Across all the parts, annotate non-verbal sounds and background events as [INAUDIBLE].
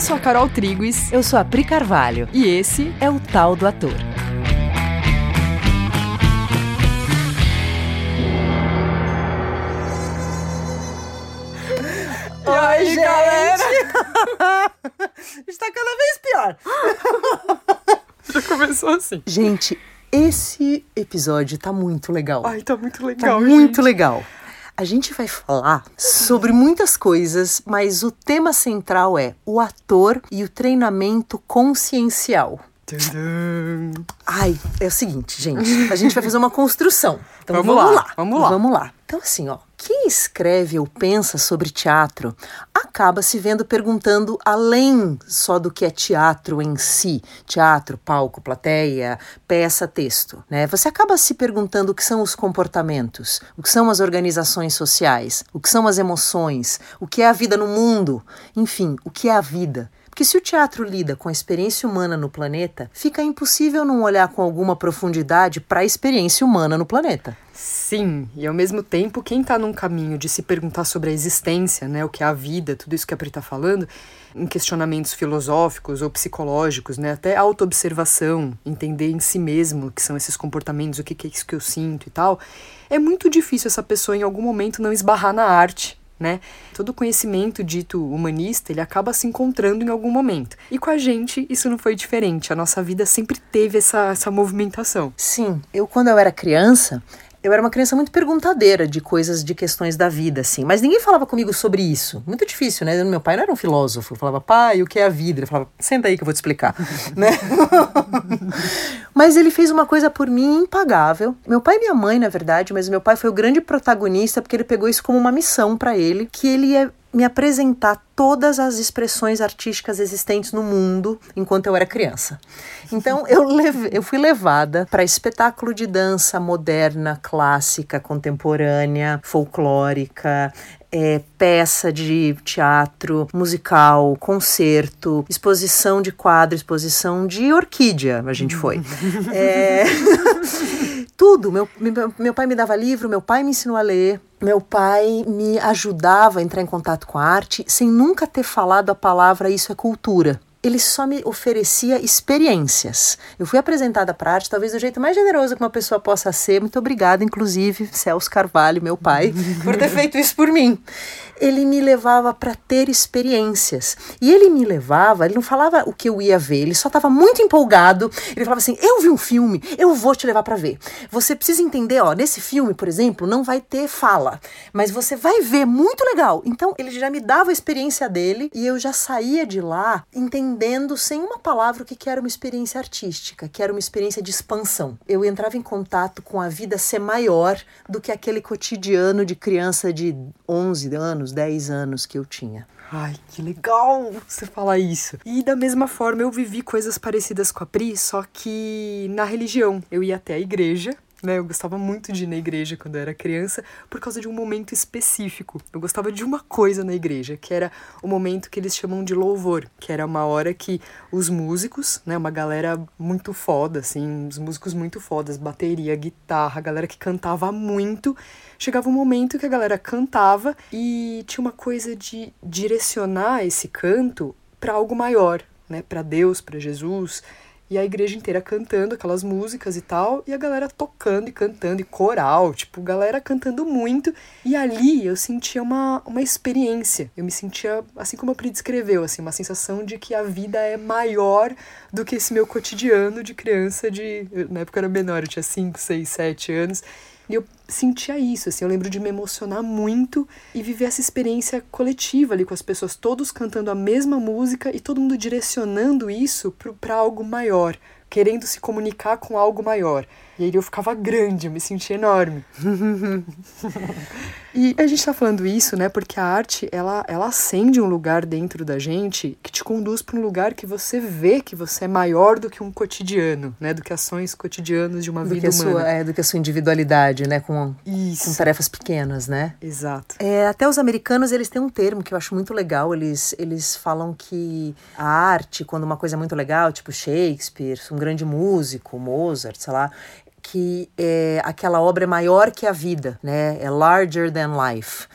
Eu sou a Carol Triguis. Eu sou a Pri Carvalho. E esse é o Tal do Ator. Oi, gente! galera! [LAUGHS] Está cada vez pior. [LAUGHS] Já começou assim. Gente, esse episódio tá muito legal. Ai, tá muito legal, Tá muito legal. A gente vai falar sobre muitas coisas, mas o tema central é o ator e o treinamento consciencial. Ai, é o seguinte, gente. A gente vai fazer uma construção. Então vamos, vamos lá, lá. Vamos lá. Vamos lá. Então, assim, ó. Quem escreve ou pensa sobre teatro acaba se vendo perguntando além só do que é teatro em si, teatro, palco, plateia, peça, texto, né? Você acaba se perguntando o que são os comportamentos, o que são as organizações sociais, o que são as emoções, o que é a vida no mundo, enfim, o que é a vida. Porque se o teatro lida com a experiência humana no planeta, fica impossível não olhar com alguma profundidade para a experiência humana no planeta. Sim, e ao mesmo tempo, quem está num caminho de se perguntar sobre a existência, né, o que é a vida, tudo isso que a Pri está falando, em questionamentos filosóficos ou psicológicos, né, até autoobservação, entender em si mesmo o que são esses comportamentos, o que, que é isso que eu sinto e tal, é muito difícil essa pessoa em algum momento não esbarrar na arte, né? Todo conhecimento dito humanista, ele acaba se encontrando em algum momento. E com a gente, isso não foi diferente. A nossa vida sempre teve essa, essa movimentação. Sim, eu quando eu era criança, eu era uma criança muito perguntadeira de coisas, de questões da vida, assim. Mas ninguém falava comigo sobre isso. Muito difícil, né? Meu pai não era um filósofo. Eu falava, pai, o que é a vida? Ele falava, senta aí que eu vou te explicar, [LAUGHS] né? [LAUGHS] mas ele fez uma coisa por mim impagável. Meu pai e minha mãe, na verdade, mas meu pai foi o grande protagonista porque ele pegou isso como uma missão para ele, que ele ia me apresentar todas as expressões artísticas existentes no mundo enquanto eu era criança. Então [LAUGHS] eu, leve, eu fui levada para espetáculo de dança moderna, clássica, contemporânea, folclórica, é, peça de teatro, musical, concerto, exposição de quadro, exposição de orquídea, a gente foi. [LAUGHS] é... [LAUGHS] Tudo. Meu, meu, meu pai me dava livro, meu pai me ensinou a ler, meu pai me ajudava a entrar em contato com a arte sem nunca ter falado a palavra isso é cultura ele só me oferecia experiências. Eu fui apresentada para arte, talvez do jeito mais generoso que uma pessoa possa ser. Muito obrigada, inclusive, Celso Carvalho, meu pai, por ter [LAUGHS] feito isso por mim. Ele me levava para ter experiências. E ele me levava, ele não falava o que eu ia ver, ele só estava muito empolgado. Ele falava assim: Eu vi um filme, eu vou te levar para ver. Você precisa entender, ó, nesse filme, por exemplo, não vai ter fala, mas você vai ver, muito legal. Então, ele já me dava a experiência dele e eu já saía de lá entendendo sem uma palavra o que era uma experiência artística, que era uma experiência de expansão. Eu entrava em contato com a vida ser maior do que aquele cotidiano de criança de 11 anos, 10 anos que eu tinha. Ai, que legal você falar isso. E da mesma forma eu vivi coisas parecidas com a Pri, só que na religião. Eu ia até a igreja, né? Eu gostava muito de ir na igreja quando eu era criança por causa de um momento específico. Eu gostava de uma coisa na igreja, que era o momento que eles chamam de louvor, que era uma hora que os músicos, né, uma galera muito foda, assim, os músicos muito fodas, bateria, guitarra, a galera que cantava muito, chegava um momento que a galera cantava e tinha uma coisa de direcionar esse canto para algo maior, né, para Deus, para Jesus e a igreja inteira cantando aquelas músicas e tal, e a galera tocando e cantando, e coral, tipo, galera cantando muito. E ali eu sentia uma, uma experiência. Eu me sentia, assim como a Pri descreveu, assim, uma sensação de que a vida é maior do que esse meu cotidiano de criança de. Na época eu era menor, eu tinha 5, 6, 7 anos. E eu sentia isso, assim, eu lembro de me emocionar muito e viver essa experiência coletiva ali com as pessoas, todos cantando a mesma música e todo mundo direcionando isso para algo maior, querendo se comunicar com algo maior. E aí eu ficava grande, eu me sentia enorme. [LAUGHS] e a gente tá falando isso, né, porque a arte, ela, ela acende um lugar dentro da gente que te conduz para um lugar que você vê que você é maior do que um cotidiano, né, do que ações cotidianas de uma do vida humana. Sua, é, do que a sua individualidade, né, com, com tarefas pequenas, né? Exato. É, até os americanos, eles têm um termo que eu acho muito legal, eles, eles falam que a arte, quando uma coisa é muito legal, tipo Shakespeare, um grande músico, Mozart, sei lá, que é, aquela obra é maior que a vida, né? É larger than life.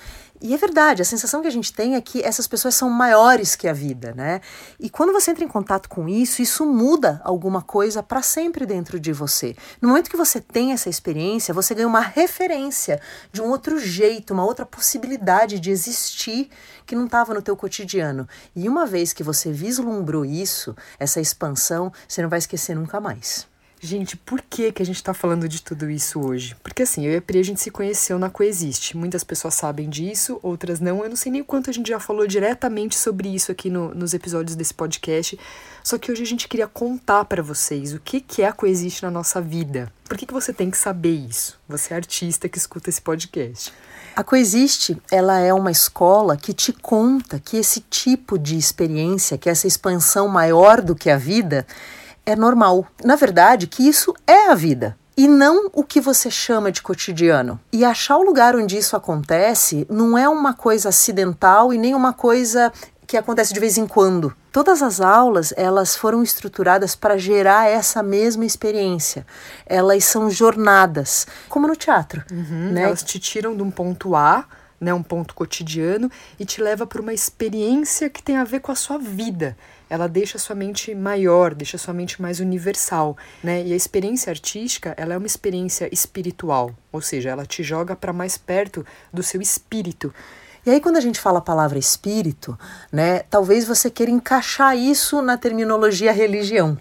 E é verdade, a sensação que a gente tem é que essas pessoas são maiores que a vida, né? E quando você entra em contato com isso, isso muda alguma coisa para sempre dentro de você. No momento que você tem essa experiência, você ganha uma referência de um outro jeito, uma outra possibilidade de existir que não estava no teu cotidiano. E uma vez que você vislumbrou isso, essa expansão, você não vai esquecer nunca mais. Gente, por que, que a gente está falando de tudo isso hoje? Porque assim, eu e a Pri, a gente se conheceu na Coexiste. Muitas pessoas sabem disso, outras não. Eu não sei nem o quanto a gente já falou diretamente sobre isso aqui no, nos episódios desse podcast. Só que hoje a gente queria contar para vocês o que, que é a Coexiste na nossa vida. Por que, que você tem que saber isso? Você é artista que escuta esse podcast. A Coexiste, ela é uma escola que te conta que esse tipo de experiência, que essa expansão maior do que a vida, é normal. Na verdade, que isso é a vida e não o que você chama de cotidiano. E achar o lugar onde isso acontece não é uma coisa acidental e nem uma coisa que acontece de vez em quando. Todas as aulas, elas foram estruturadas para gerar essa mesma experiência. Elas são jornadas, como no teatro. Uhum, né? Elas te tiram de um ponto A né, um ponto cotidiano e te leva para uma experiência que tem a ver com a sua vida. Ela deixa a sua mente maior, deixa a sua mente mais universal, né? E a experiência artística, ela é uma experiência espiritual, ou seja, ela te joga para mais perto do seu espírito. E aí, quando a gente fala a palavra espírito, né, talvez você queira encaixar isso na terminologia religião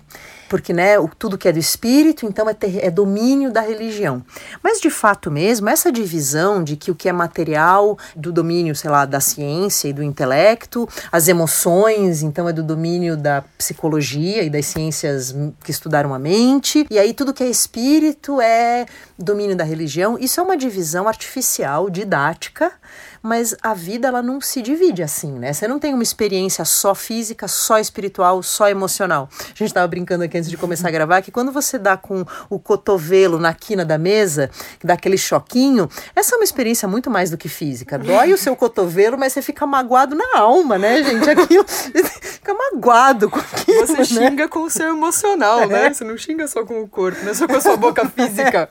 porque né, o, tudo que é do espírito, então é, ter, é domínio da religião. Mas de fato mesmo, essa divisão de que o que é material, do domínio, sei lá, da ciência e do intelecto, as emoções, então é do domínio da psicologia e das ciências que estudaram a mente, e aí tudo que é espírito é domínio da religião. Isso é uma divisão artificial, didática, mas a vida ela não se divide assim, né? Você não tem uma experiência só física, só espiritual, só emocional. A gente estava brincando aqui antes de começar a gravar que quando você dá com o cotovelo na quina da mesa, que dá aquele choquinho, essa é uma experiência muito mais do que física. Dói o seu cotovelo, mas você fica magoado na alma, né, gente? Aquilo [LAUGHS] fica magoado com aquilo. Você né? xinga com o seu emocional, é. né? Você não xinga só com o corpo, não é só com a sua boca [LAUGHS] física.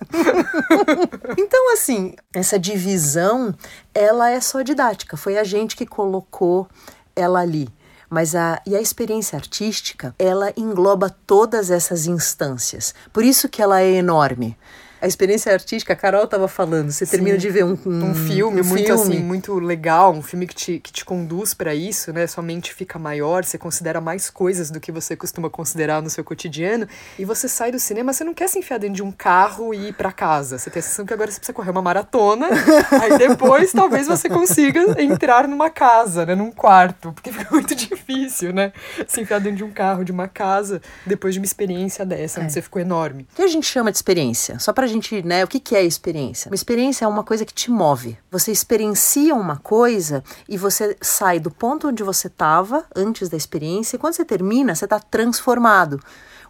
então, assim, essa divisão, ela é só didática. Foi a gente que colocou ela ali. Mas a, e a experiência artística, ela engloba todas essas instâncias. Por isso que ela é enorme a experiência artística, a Carol estava falando, você Sim. termina de ver um, um, um filme um muito filme. assim, muito legal, um filme que te, que te conduz para isso, né? Sua mente fica maior, você considera mais coisas do que você costuma considerar no seu cotidiano, e você sai do cinema, você não quer se enfiar dentro de um carro e ir para casa. Você tem a sensação que agora você precisa correr uma maratona, [LAUGHS] aí depois talvez você consiga entrar numa casa, né, num quarto, porque fica muito [LAUGHS] difícil, né? Se enfiar dentro de um carro, de uma casa, depois de uma experiência dessa, é. onde você ficou enorme. O que a gente chama de experiência? Só pra gente, né, o que, que é experiência? Uma experiência é uma coisa que te move. Você experiencia uma coisa e você sai do ponto onde você estava antes da experiência e quando você termina, você está transformado.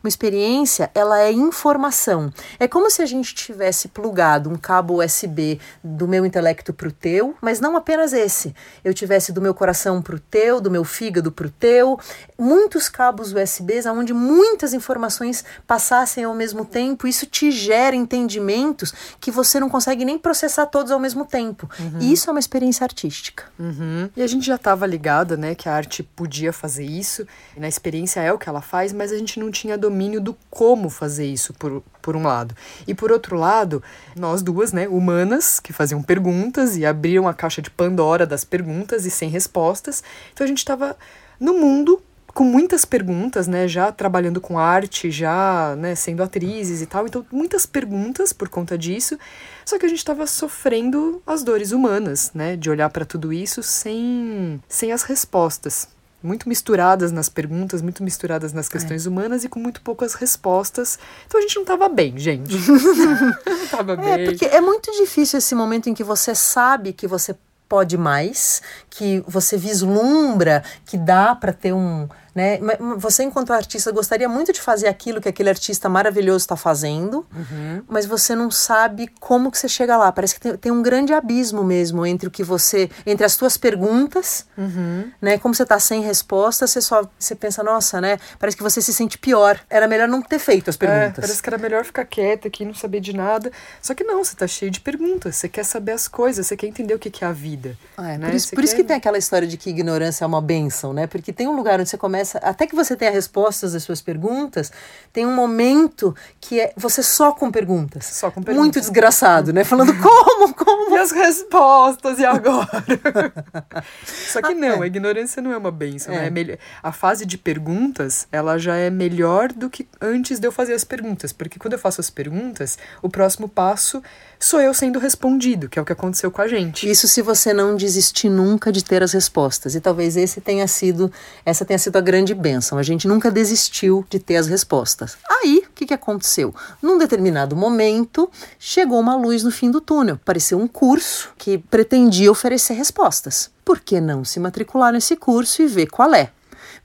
Uma experiência, ela é informação. É como se a gente tivesse plugado um cabo USB do meu intelecto para o teu, mas não apenas esse. Eu tivesse do meu coração para o teu, do meu fígado para o teu, muitos cabos USBs onde muitas informações passassem ao mesmo tempo. Isso te gera entendimentos que você não consegue nem processar todos ao mesmo tempo. Uhum. E isso é uma experiência artística. Uhum. E a gente já estava ligada, né, que a arte podia fazer isso. E na experiência é o que ela faz, mas a gente não tinha domínio domínio do como fazer isso, por, por um lado. E por outro lado, nós duas, né, humanas, que faziam perguntas e abriam a caixa de Pandora das perguntas e sem respostas. Então a gente estava no mundo com muitas perguntas, né, já trabalhando com arte, já, né, sendo atrizes e tal, então muitas perguntas por conta disso. Só que a gente estava sofrendo as dores humanas, né, de olhar para tudo isso sem sem as respostas muito misturadas nas perguntas, muito misturadas nas questões é. humanas e com muito poucas respostas. Então a gente não estava bem, gente. [LAUGHS] não tava é, bem. É, porque é muito difícil esse momento em que você sabe que você pode mais, que você vislumbra que dá para ter um Né? Você, enquanto artista, gostaria muito de fazer aquilo que aquele artista maravilhoso está fazendo, uhum. mas você não sabe como que você chega lá. Parece que tem, tem, um grande abismo mesmo entre o que você. entre as suas perguntas, uhum. né? Como você está sem resposta, você só você pensa, nossa, né? Parece que você se sente pior. Era melhor não ter feito as é, perguntas. É, parece que era melhor ficar quieta aqui, não saber de nada. Só que não, você está cheio de perguntas, você quer saber as coisas, você quer entender o que, que é a vida. É, né? Por, isso, por isso que tem aquela história de que ignorância é uma benção, né? Porque tem um lugar onde você começa, até que você tenha respostas às suas perguntas, tem um momento que é você só com perguntas. Só com perguntas. Muito desgraçado, né? Falando como, como. E as respostas, e agora? [LAUGHS] só que não, a ignorância não é uma benção, né? é. né? A fase de perguntas, ela já é melhor do que antes de eu fazer as perguntas. Porque quando eu faço as perguntas, o próximo passo sou eu sendo respondido, que é o que aconteceu com a gente. Isso se você não desistir nunca de ter as respostas. E talvez esse tenha sido, essa tenha sido a grande bênção. A gente nunca desistiu de ter as respostas. Aí, o que, que aconteceu? Num determinado momento, chegou uma luz no fim do túnel. Apareceu um curso que pretendia oferecer respostas. Por que não se matricular nesse curso e ver qual é?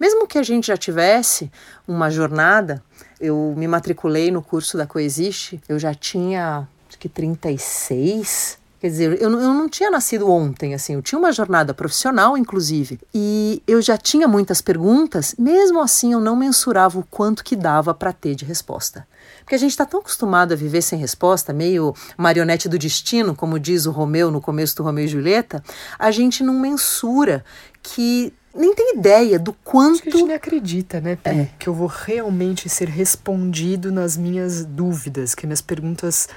Mesmo que a gente já tivesse uma jornada, eu me matriculei no curso da Coexiste, eu já tinha acho que 36. Quer dizer, eu, eu não tinha nascido ontem, assim, eu tinha uma jornada profissional, inclusive, e eu já tinha muitas perguntas, mesmo assim eu não mensurava o quanto que dava para ter de resposta. Porque a gente está tão acostumado a viver sem resposta, meio marionete do destino, como diz o Romeu no começo do Romeu e Julieta, a gente não mensura que nem tem ideia do quanto. Acho que a gente nem acredita, né? É. Que eu vou realmente ser respondido nas minhas dúvidas, que minhas perguntas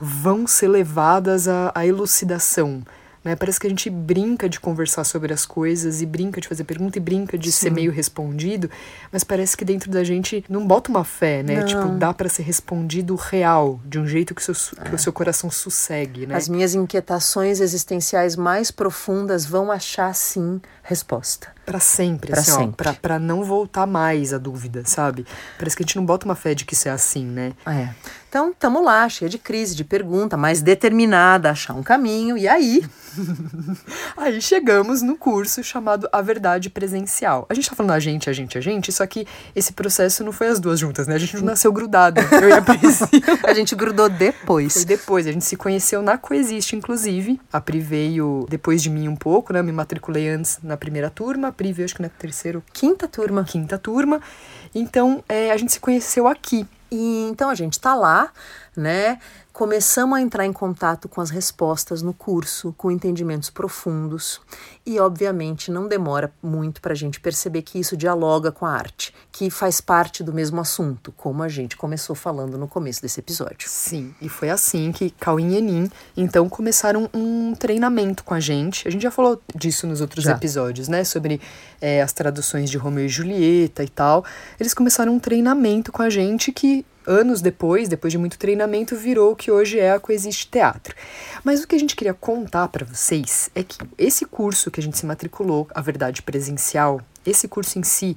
vão ser levadas à, à elucidação. Né? Parece que a gente brinca de conversar sobre as coisas e brinca de fazer pergunta e brinca de Sim. ser meio respondido, mas parece que dentro da gente não bota uma fé, né? Não. Tipo, dá para ser respondido real, de um jeito que, seu, é. que o seu coração sossegue, né? As minhas inquietações existenciais mais profundas vão achar sim resposta. Para sempre, pra assim, sempre. Ó, pra, pra não voltar mais a dúvida, sabe? Parece que a gente não bota uma fé de que isso é assim, né? É. Então, estamos lá, cheia de crise, de pergunta, mais determinada a achar um caminho. E aí? [LAUGHS] aí chegamos no curso chamado A Verdade Presencial. A gente tá falando a gente, a gente, a gente, só que esse processo não foi as duas juntas, né? A gente não nasceu grudado. [LAUGHS] Eu e a Priscila. a gente grudou depois. Foi depois. A gente se conheceu na Coexiste, inclusive. A Pri veio depois de mim um pouco, né? Eu me matriculei antes na primeira turma, a Pri veio acho que na terceira. Quinta turma. Quinta turma. Então, é, a gente se conheceu aqui. E então a gente está lá, né? Começamos a entrar em contato com as respostas no curso, com entendimentos profundos, e obviamente não demora muito para a gente perceber que isso dialoga com a arte, que faz parte do mesmo assunto, como a gente começou falando no começo desse episódio. Sim, e foi assim que Cauim e Enin então começaram um treinamento com a gente. A gente já falou disso nos outros já. episódios, né? Sobre é, as traduções de Romeu e Julieta e tal. Eles começaram um treinamento com a gente que anos depois, depois de muito treinamento, virou o que hoje é a Coexiste Teatro. Mas o que a gente queria contar para vocês é que esse curso que a gente se matriculou, a verdade presencial, esse curso em si,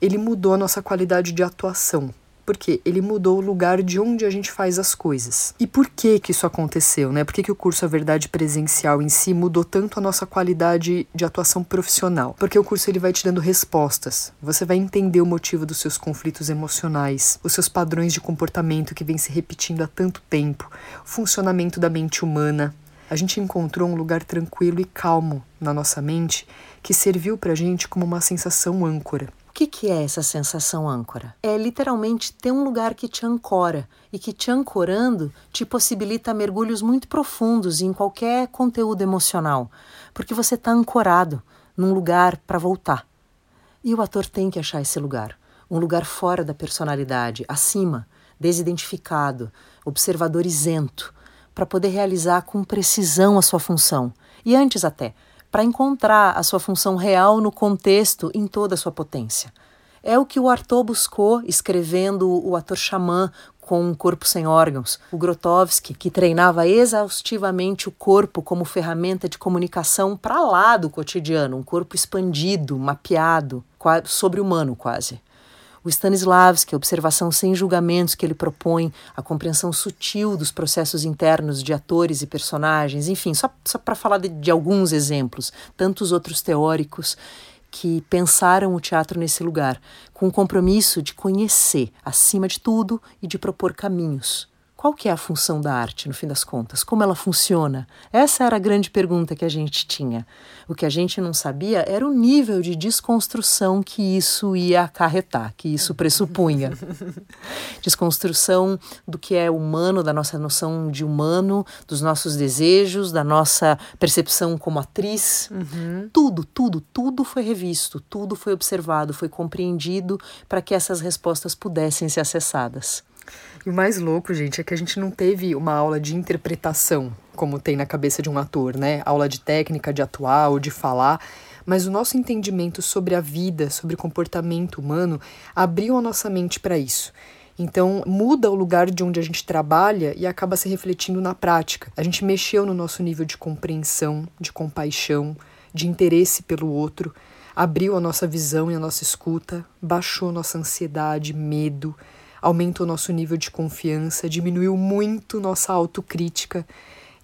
ele mudou a nossa qualidade de atuação porque ele mudou o lugar de onde a gente faz as coisas. E por que que isso aconteceu, né? Por que, que o curso A Verdade Presencial em si mudou tanto a nossa qualidade de atuação profissional? Porque o curso ele vai te dando respostas. Você vai entender o motivo dos seus conflitos emocionais, os seus padrões de comportamento que vem se repetindo há tanto tempo, o funcionamento da mente humana. A gente encontrou um lugar tranquilo e calmo na nossa mente que serviu pra gente como uma sensação âncora que, que é essa sensação âncora? É literalmente ter um lugar que te ancora e que te ancorando te possibilita mergulhos muito profundos em qualquer conteúdo emocional, porque você está ancorado num lugar para voltar. E o ator tem que achar esse lugar, um lugar fora da personalidade, acima, desidentificado, observador isento, para poder realizar com precisão a sua função. E antes até, para encontrar a sua função real no contexto em toda a sua potência. É o que o Artaud buscou escrevendo o ator xamã com um corpo sem órgãos, o Grotowski, que treinava exaustivamente o corpo como ferramenta de comunicação para lá do cotidiano, um corpo expandido, mapeado, sobre-humano quase o Stanislavski, a observação sem julgamentos que ele propõe, a compreensão sutil dos processos internos de atores e personagens, enfim, só, só para falar de, de alguns exemplos, tantos outros teóricos que pensaram o teatro nesse lugar, com o compromisso de conhecer, acima de tudo, e de propor caminhos. Qual que é a função da arte, no fim das contas? Como ela funciona? Essa era a grande pergunta que a gente tinha. O que a gente não sabia era o nível de desconstrução que isso ia acarretar, que isso pressupunha. [LAUGHS] desconstrução do que é humano, da nossa noção de humano, dos nossos desejos, da nossa percepção como atriz. Uhum. Tudo, tudo, tudo foi revisto, tudo foi observado, foi compreendido para que essas respostas pudessem ser acessadas. E o mais louco, gente, é que a gente não teve uma aula de interpretação, como tem na cabeça de um ator, né? Aula de técnica, de atuar ou de falar. Mas o nosso entendimento sobre a vida, sobre o comportamento humano, abriu a nossa mente para isso. Então, muda o lugar de onde a gente trabalha e acaba se refletindo na prática. A gente mexeu no nosso nível de compreensão, de compaixão, de interesse pelo outro, abriu a nossa visão e a nossa escuta, baixou nossa ansiedade, medo, aumentou nosso nível de confiança, diminuiu muito nossa autocrítica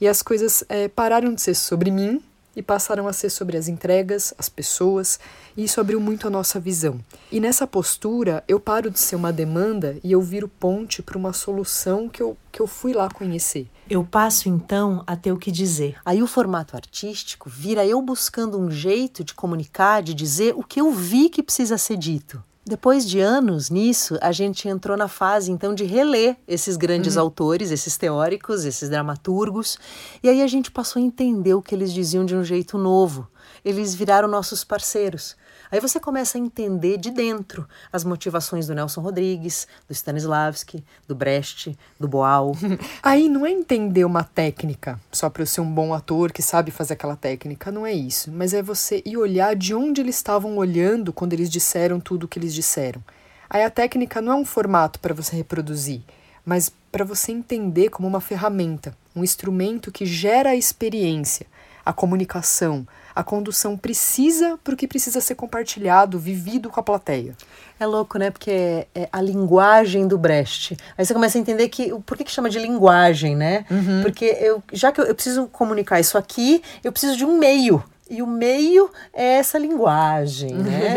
e as coisas é, pararam de ser sobre mim e passaram a ser sobre as entregas, as pessoas, e isso abriu muito a nossa visão. E nessa postura, eu paro de ser uma demanda e eu viro ponte para uma solução que eu, que eu fui lá conhecer. Eu passo então a ter o que dizer. Aí o formato artístico vira eu buscando um jeito de comunicar, de dizer o que eu vi que precisa ser dito. Depois de anos nisso, a gente entrou na fase então de reler esses grandes uhum. autores, esses teóricos, esses dramaturgos, e aí a gente passou a entender o que eles diziam de um jeito novo. Eles viraram nossos parceiros. Aí você começa a entender de dentro as motivações do Nelson Rodrigues, do Stanislavski, do Brecht, do Boal. [LAUGHS] Aí não é entender uma técnica só para eu ser um bom ator que sabe fazer aquela técnica, não é isso. Mas é você ir olhar de onde eles estavam olhando quando eles disseram tudo o que eles disseram. Aí a técnica não é um formato para você reproduzir, mas para você entender como uma ferramenta, um instrumento que gera a experiência, a comunicação, a condução precisa para o que precisa ser compartilhado, vivido com a plateia. É louco, né? Porque é, é, a linguagem do Brecht. Aí você começa a entender que por que, que chama de linguagem, né? Uhum. Porque eu, já que eu, eu preciso comunicar isso aqui, eu preciso de um meio. E o meio é essa linguagem, né?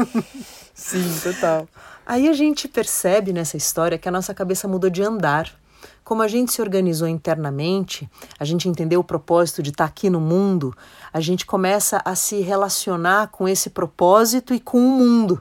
[LAUGHS] Sim, total. Aí a gente percebe nessa história que a nossa cabeça mudou de andar. Como a gente se organizou internamente, a gente entendeu o propósito de estar aqui no mundo, a gente começa a se relacionar com esse propósito e com o mundo.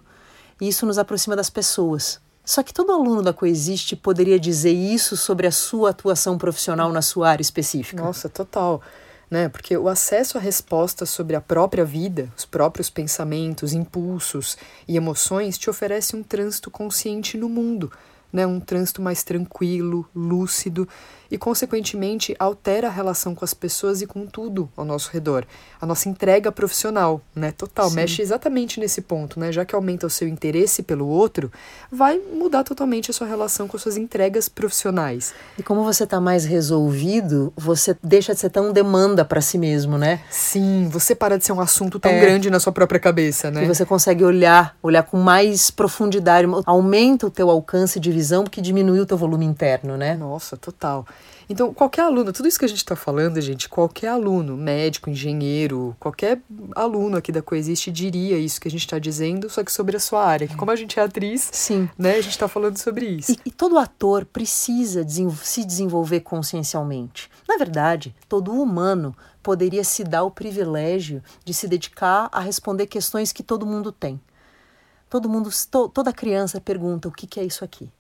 E isso nos aproxima das pessoas. Só que todo aluno da Coexiste poderia dizer isso sobre a sua atuação profissional na sua área específica. Nossa, total. Né? Porque o acesso a respostas sobre a própria vida, os próprios pensamentos, impulsos e emoções te oferece um trânsito consciente no mundo né, um trânsito mais tranquilo, lúcido e, consequentemente, altera a relação com as pessoas e com tudo ao nosso redor. A nossa entrega profissional, né, total, Sim. mexe exatamente nesse ponto, né, já que aumenta o seu interesse pelo outro, vai mudar totalmente a sua relação com as suas entregas profissionais. E como você está mais resolvido, você deixa de ser tão demanda para si mesmo, né? Sim, você para de ser um assunto tão é. grande na sua própria cabeça, né? E você consegue olhar, olhar com mais profundidade, aumenta o teu alcance de visão porque diminui o teu volume interno, né? Nossa, total. Então, qualquer aluno, tudo isso que a gente está falando, gente, qualquer aluno, médico, engenheiro, qualquer aluno aqui da Coexiste diria isso que a gente está dizendo, só que sobre a sua área. Que como a gente é atriz, Sim. né, a gente está falando sobre isso. E, e todo ator precisa se desenvolver consciencialmente. Na verdade, todo humano poderia se dar o privilégio de se dedicar a responder questões que todo mundo tem. Todo mundo, to, toda criança pergunta o que, que é isso aqui.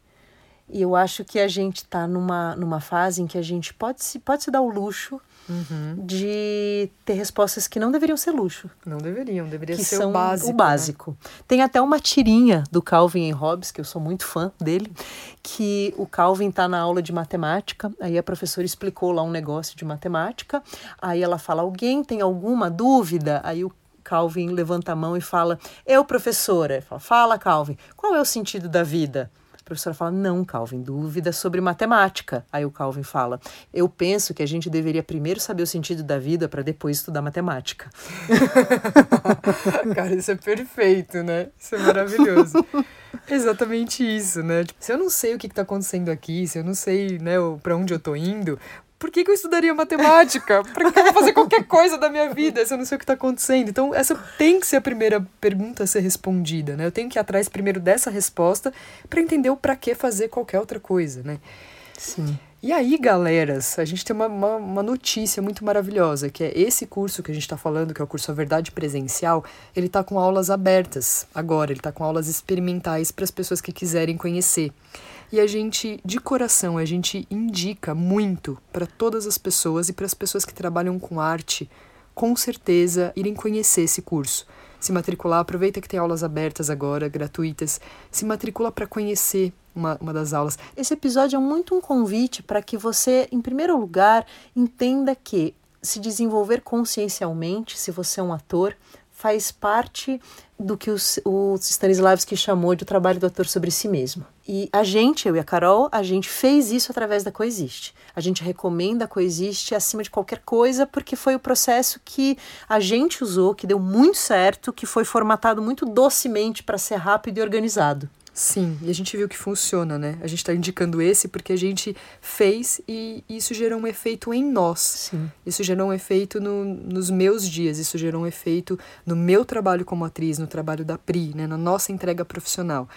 E eu acho que a gente está numa, numa fase em que a gente pode se, pode se dar o luxo uhum. de ter respostas que não deveriam ser luxo. Não deveriam, deveria que ser são o básico. O básico. Né? Tem até uma tirinha do Calvin e Hobbes, que eu sou muito fã dele, que o Calvin está na aula de matemática, aí a professora explicou lá um negócio de matemática, aí ela fala: alguém tem alguma dúvida? Aí o Calvin levanta a mão e fala: Eu, professora. Fala, fala, Calvin, qual é o sentido da vida? Professora fala: Não, Calvin, dúvida sobre matemática. Aí o Calvin fala: Eu penso que a gente deveria primeiro saber o sentido da vida para depois estudar matemática. [LAUGHS] Cara, isso é perfeito, né? Isso é maravilhoso. Exatamente isso, né? Tipo, se eu não sei o que está acontecendo aqui, se eu não sei né, para onde eu estou indo, por que, que eu estudaria matemática? Pra que eu vou fazer qualquer coisa da minha vida se eu não sei o que está acontecendo? Então, essa tem que ser a primeira pergunta a ser respondida, né? Eu tenho que ir atrás primeiro dessa resposta para entender o para que fazer qualquer outra coisa, né? Sim. E aí, galeras, a gente tem uma, uma, uma, notícia muito maravilhosa, que é esse curso que a gente está falando, que é o curso A Verdade Presencial, ele está com aulas abertas agora, ele está com aulas experimentais para as pessoas que quiserem conhecer. E a gente, de coração, a gente indica muito para todas as pessoas e para as pessoas que trabalham com arte, com certeza, irem conhecer esse curso se matricular. Aproveita que tem aulas abertas agora, gratuitas. Se matricula para conhecer uma, uma das aulas. Esse episódio é muito um convite para que você, em primeiro lugar, entenda que se desenvolver consciencialmente, se você é um ator, faz parte do que os, o Stanislavski chamou de o trabalho do ator sobre si mesmo. E a gente, eu e a Carol, a gente fez isso através da Coexiste. A gente recomenda a Coexiste acima de qualquer coisa porque foi o processo que a gente usou, que deu muito certo, que foi formatado muito docemente para ser rápido e organizado. Sim, e a gente viu que funciona, né? A gente está indicando esse porque a gente fez e isso gerou um efeito em nós. Sim. Isso gerou um efeito no, nos meus dias, isso gerou um efeito no meu trabalho como atriz, no trabalho da Pri, né? na nossa entrega profissional.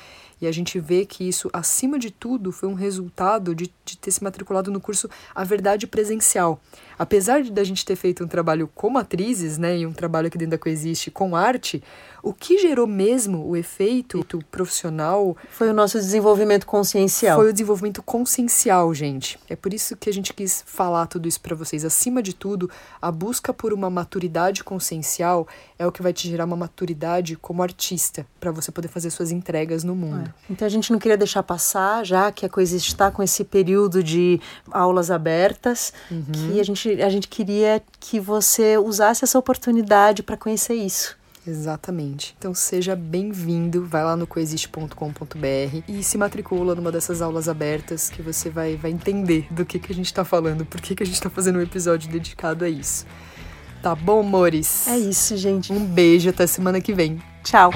E a gente vê que isso, acima de tudo, foi um resultado de, de ter se matriculado no curso A Verdade Presencial. Apesar de a gente ter feito um trabalho como atrizes, né, e um trabalho aqui dentro da Coexiste com arte, o que gerou mesmo o efeito profissional foi o nosso desenvolvimento consciencial. Foi o desenvolvimento consciencial, gente. É por isso que a gente quis falar tudo isso para vocês. Acima de tudo, a busca por uma maturidade consciencial é o que vai te gerar uma maturidade como artista, para você poder fazer suas entregas no mundo. Então a gente não queria deixar passar, já que a coisa está com esse período de aulas abertas, uhum. que a gente, a gente queria que você usasse essa oportunidade para conhecer isso. Exatamente. Então seja bem-vindo, vai lá no coexiste.com.br e se matricula numa dessas aulas abertas que você vai, vai entender do que, que a gente está falando, por que, que a gente está fazendo um episódio dedicado a isso. Tá bom, amores? É isso, gente. Um beijo, até semana que vem. Tchau.